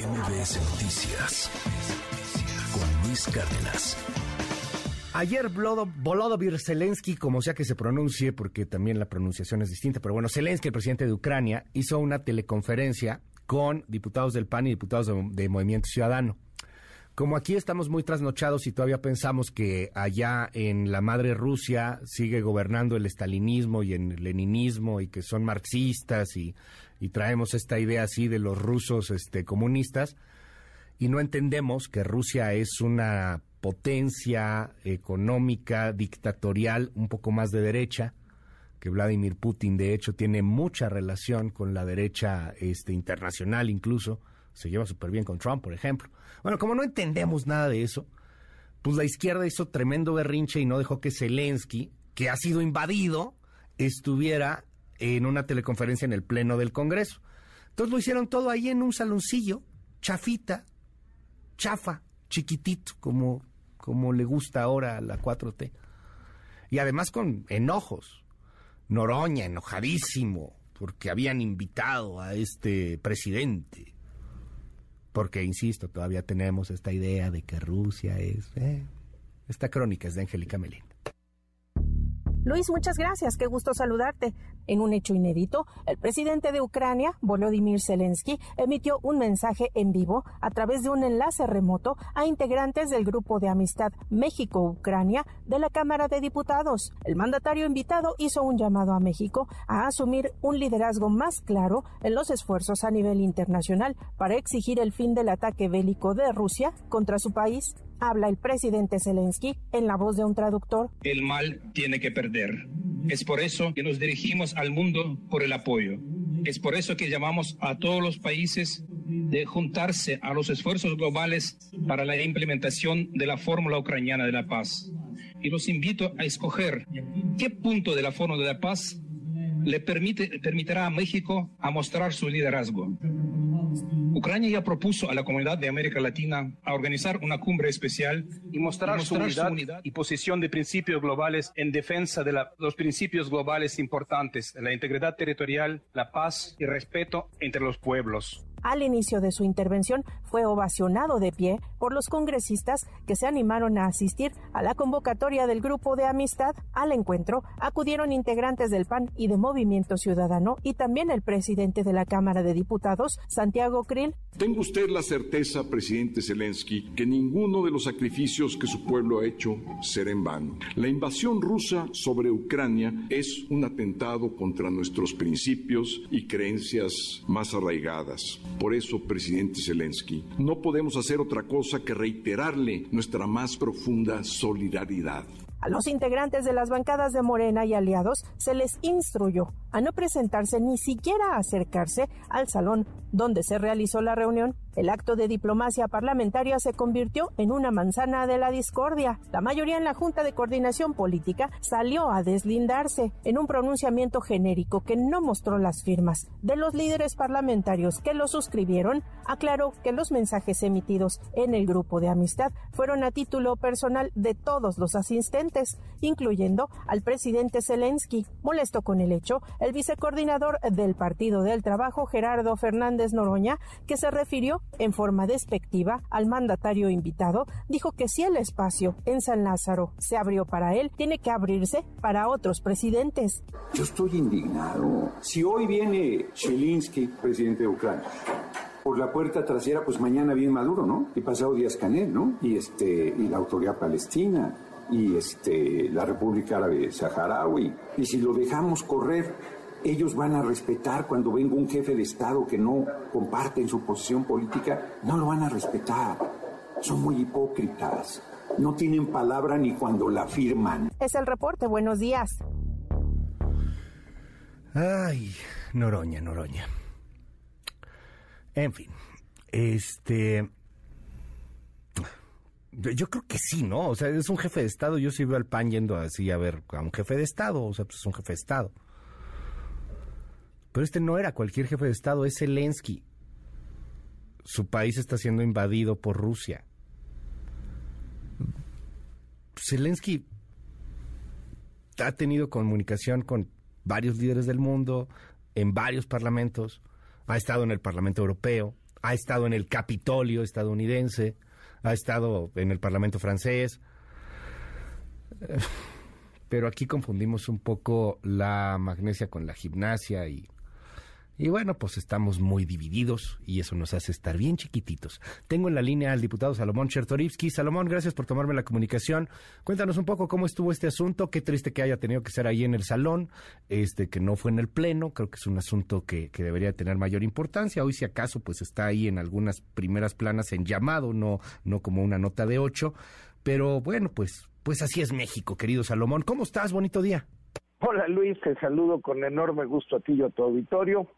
MBS Noticias con Luis Cárdenas. Ayer Volodymyr Zelensky, como sea que se pronuncie, porque también la pronunciación es distinta, pero bueno, Zelensky, el presidente de Ucrania, hizo una teleconferencia con diputados del PAN y diputados de, Movimiento Ciudadano. Como aquí estamos muy trasnochados y todavía pensamos que allá en la madre Rusia sigue gobernando el estalinismo y el leninismo y que son marxistas y, traemos esta idea así de los rusos este, comunistas y no entendemos que Rusia es una potencia económica, dictatorial, un poco más de derecha, que Vladimir Putin de hecho tiene mucha relación con la derecha este, internacional incluso, se lleva súper bien con Trump, por ejemplo. Bueno, como no entendemos nada de eso, pues la izquierda hizo tremendo berrinche y no dejó que Zelensky, que ha sido invadido, estuviera en una teleconferencia en el Pleno del Congreso. Entonces lo hicieron todo ahí en un saloncillo, chafita, chafa, chiquitito, como, como le gusta ahora a la 4T. Y además con enojos. Noroña, enojadísimo, porque habían invitado a este presidente. Porque, insisto, todavía tenemos esta idea de que Rusia es... Eh, esta crónica es de Angélica Melín. Luis, muchas gracias. Qué gusto saludarte. En un hecho inédito, el presidente de Ucrania, Volodymyr Zelensky, emitió un mensaje en vivo a través de un enlace remoto a integrantes del grupo de amistad México-Ucrania de la Cámara de Diputados. El mandatario invitado hizo un llamado a México a asumir un liderazgo más claro en los esfuerzos a nivel internacional para exigir el fin del ataque bélico de Rusia contra su país habla el presidente Zelensky en la voz de un traductor. El mal tiene que perder. Es por eso que nos dirigimos al mundo por el apoyo. Es por eso que llamamos a todos los países de juntarse a los esfuerzos globales para la implementación de la fórmula ucraniana de la paz. Y los invito a escoger qué punto de la fórmula de la paz le permitirá a México a mostrar su liderazgo. Ucrania ya propuso a la comunidad de América Latina a organizar una cumbre especial y mostrar, su, unidad y posición de principios globales en defensa de los principios globales importantes, la integridad territorial, la paz y respeto entre los pueblos. Al inicio de su intervención fue ovacionado de pie por los congresistas que se animaron a asistir a la convocatoria del grupo de amistad. Al encuentro acudieron integrantes del PAN y de Movimiento Ciudadano y también el presidente de la Cámara de Diputados, Santiago Krill. Tengo usted la certeza, presidente Zelensky, que ninguno de los sacrificios que su pueblo ha hecho será en vano. La invasión rusa sobre Ucrania es un atentado contra nuestros principios y creencias más arraigadas. Por eso, presidente Zelensky, no podemos hacer otra cosa que reiterarle nuestra más profunda solidaridad. A los integrantes de las bancadas de Morena y aliados se les instruyó a no presentarse ni siquiera acercarse al salón donde se realizó la reunión. El acto de diplomacia parlamentaria se convirtió en una manzana de la discordia. La mayoría en la Junta de Coordinación Política salió a deslindarse en un pronunciamiento genérico que no mostró las firmas de los líderes parlamentarios que lo suscribieron. Aclaró que los mensajes emitidos en el grupo de amistad fueron a título personal de todos los asistentes, incluyendo al presidente Zelensky. Molesto con el hecho, el vicecoordinador del Partido del Trabajo, Gerardo Fernández Noroña, que se refirió en forma despectiva al mandatario invitado, dijo que si el espacio en San Lázaro se abrió para él, tiene que abrirse para otros presidentes. Yo estoy indignado. Si hoy viene Zelensky, presidente de Ucrania, por la puerta trasera, pues mañana viene Maduro, ¿no? Y pasado Díaz Canel, ¿no? Y este y la autoridad palestina y este la República Árabe Saharaui. Y si lo dejamos correr, ellos van a respetar cuando venga un jefe de Estado que no comparte en su posición política, no lo van a respetar. Son muy hipócritas. No tienen palabra ni cuando la firman. Es el reporte. Buenos días. Ay, Noroña, Noroña. En fin, este... Yo creo que sí, ¿no? O sea, es un jefe de Estado. Yo sí veo al PAN yendo así a ver a un jefe de Estado. O sea, pues es un jefe de Estado. Pero este no era cualquier jefe de Estado, es Zelensky. Su país está siendo invadido por Rusia. Zelensky ha tenido comunicación con varios líderes del mundo, en varios parlamentos, ha estado en el Parlamento Europeo, ha estado en el Capitolio estadounidense, ha estado en el Parlamento francés. Pero aquí confundimos un poco la magnesia con la gimnasia y y bueno, pues estamos muy divididos y eso nos hace estar bien chiquititos. Tengo en la línea al diputado Salomón Chertorivsky. Salomón, gracias por tomarme la comunicación. Cuéntanos un poco cómo estuvo este asunto. Qué triste que haya tenido que ser ahí en el salón, este que no fue en el pleno. Creo que es un asunto que, que debería tener mayor importancia. Hoy, si acaso, pues está ahí en algunas primeras planas en llamado, no, no como una nota de ocho. Pero bueno, pues, pues así es México, querido Salomón. ¿Cómo estás? Bonito día. Hola Luis, te saludo con enorme gusto a ti y a tu auditorio.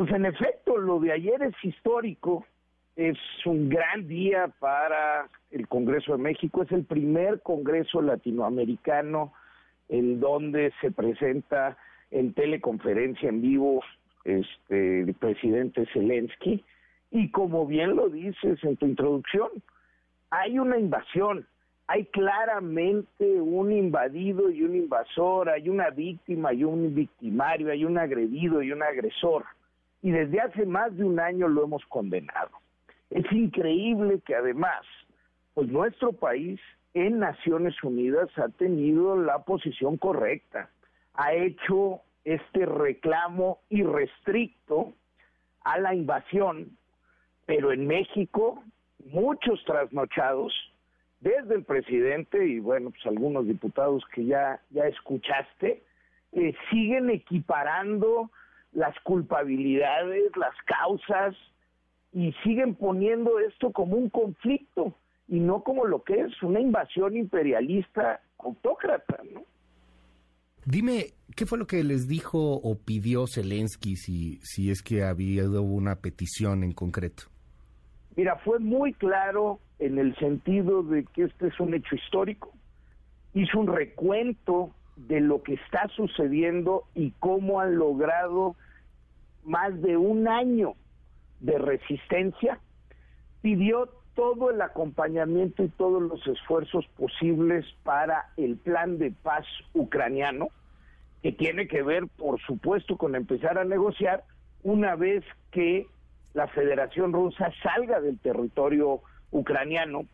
Pues en efecto, lo de ayer es histórico, es un gran día para el Congreso de México, es el primer Congreso latinoamericano en donde se presenta en teleconferencia en vivo este el presidente Zelensky. Y como bien lo dices en tu introducción, hay una invasión, hay claramente un invadido y un invasor, hay una víctima y un victimario, hay un agredido y un agresor y desde hace más de un año lo hemos condenado. Es increíble que además, pues nuestro país en Naciones Unidas ha tenido la posición correcta, ha hecho este reclamo irrestricto a la invasión, pero en México muchos trasnochados, desde el presidente y bueno, pues algunos diputados que ya, ya escuchaste, eh, siguen equiparando las culpabilidades, las causas, y siguen poniendo esto como un conflicto y no como lo que es una invasión imperialista autócrata, ¿no? Dime, ¿qué fue lo que les dijo o pidió Zelensky si, si es que había una petición en concreto? Mira, fue muy claro en el sentido de que este es un hecho histórico. Hizo un recuento de lo que está sucediendo y cómo han logrado más de un año de resistencia, pidió todo el acompañamiento y todos los esfuerzos posibles para el plan de paz ucraniano, que tiene que ver, por supuesto, con empezar a negociar una vez que la Federación Rusa salga del territorio ucraniano.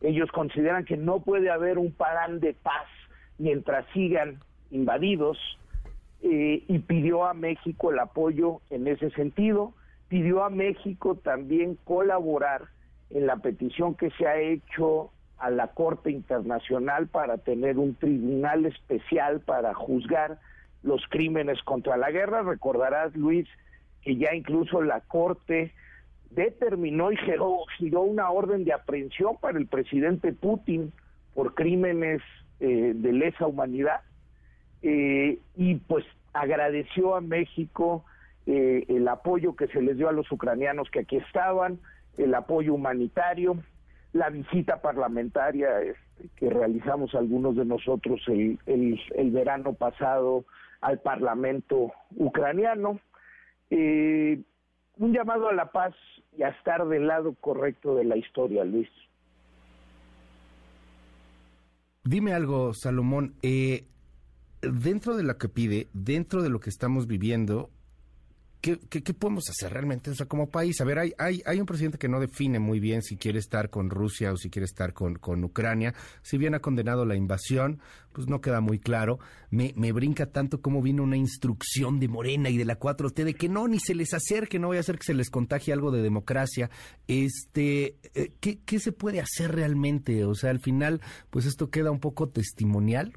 Ellos consideran que no puede haber un plan de paz mientras sigan invadidos eh, y pidió a México el apoyo en ese sentido, pidió a México también colaborar en la petición que se ha hecho a la Corte Internacional para tener un tribunal especial para juzgar los crímenes contra la guerra. Recordarás, Luis, que ya incluso la Corte determinó y giró, giró una orden de aprehensión para el presidente Putin por crímenes eh, de lesa humanidad eh, y pues agradeció a México eh, el apoyo que se les dio a los ucranianos que aquí estaban, el apoyo humanitario, la visita parlamentaria este, que realizamos algunos de nosotros el, el, verano pasado al Parlamento ucraniano, un llamado a la paz y a estar del lado correcto de la historia, Luis. Dime algo, Salomón. Eh, dentro de lo que pide, dentro de lo que estamos viviendo, ¿qué, podemos hacer realmente? O sea, como país, a ver, hay, hay, hay, un presidente que no define muy bien si quiere estar con Rusia o si quiere estar con, con Ucrania. Si bien ha condenado la invasión, pues no queda muy claro. Me, me brinca tanto como vino una instrucción de Morena y de la 4T de que no, ni se les acerque, no voy a hacer que se les contagie algo de democracia. Este, eh, ¿qué, ¿Qué se puede hacer realmente? O sea, al final, pues esto queda un poco testimonial.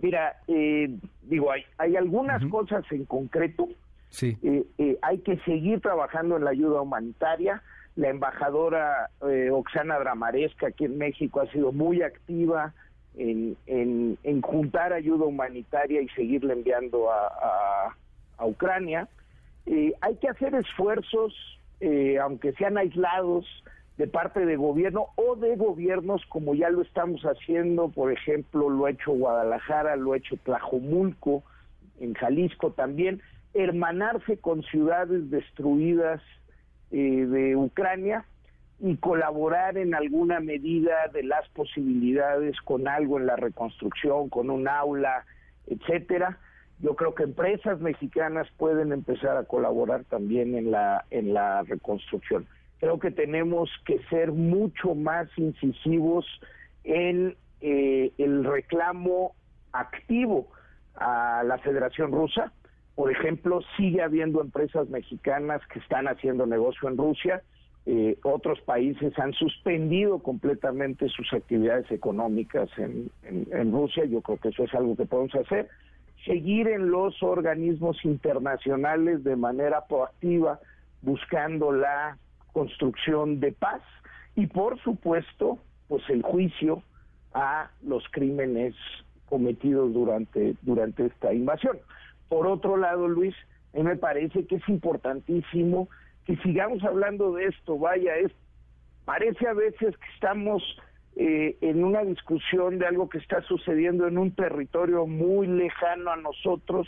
Mira, eh, digo, hay, hay algunas cosas en concreto. Sí. Eh, eh, hay que seguir trabajando en la ayuda humanitaria. La embajadora Oxana Dramaresca aquí en México ha sido muy activa en, en, juntar ayuda humanitaria y seguirle enviando a, a, Ucrania. hay que hacer esfuerzos, aunque sean aislados, de parte de gobierno o de gobiernos como ya lo estamos haciendo, por ejemplo, lo ha hecho Guadalajara, lo ha hecho Tlajomulco, en Jalisco también, hermanarse con ciudades destruidas eh, de Ucrania y colaborar en alguna medida de las posibilidades con algo en la reconstrucción, con un aula, etcétera. yo creo que empresas mexicanas pueden empezar a colaborar también en la en la reconstrucción. Creo que tenemos que ser mucho más incisivos en eh, el reclamo activo a la Federación Rusa. Por ejemplo, sigue habiendo empresas mexicanas que están haciendo negocio en Rusia. Eh, otros países han suspendido completamente sus actividades económicas en, en Rusia. Yo creo que eso es algo que podemos hacer seguir en los organismos internacionales de manera proactiva buscando la construcción de paz y por supuesto pues el juicio a los crímenes cometidos durante durante esta invasión. Por otro lado, Luis, a mí me parece que es importantísimo que sigamos hablando de esto, vaya, es parece a veces que estamos eh, en una discusión de algo que está sucediendo en un territorio muy lejano a nosotros,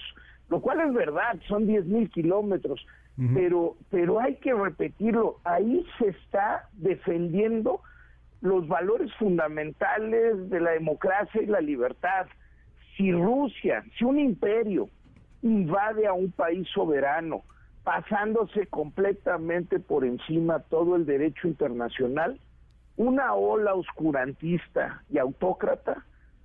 lo cual es verdad, son 10 mil kilómetros, pero, pero hay que repetirlo, ahí se está defendiendo los valores fundamentales de la democracia y la libertad. Si Rusia, si un imperio invade a un país soberano, pasándose completamente por encima todo el derecho internacional, una ola oscurantista y autócrata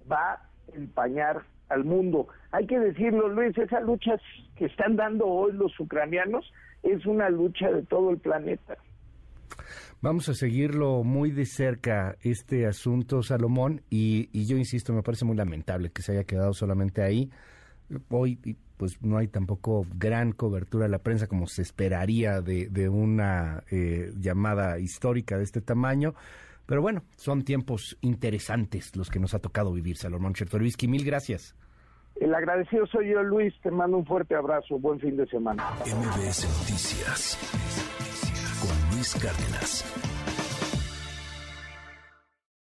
va a empañar al mundo. Hay que decirlo, Luis, esa lucha que están dando hoy los ucranianos es una lucha de todo el planeta. Vamos a seguirlo muy de cerca este asunto, Salomón, y, yo insisto, me parece muy lamentable que se haya quedado solamente ahí. Hoy pues no hay tampoco gran cobertura de la prensa como se esperaría de, de una eh, llamada histórica de este tamaño. Pero bueno, son tiempos interesantes los que nos ha tocado vivir, Salomón Chertorivsky. Mil gracias. El agradecido soy yo, Luis. Te mando un fuerte abrazo. Buen fin de semana. MBS Noticias con Luis Cárdenas.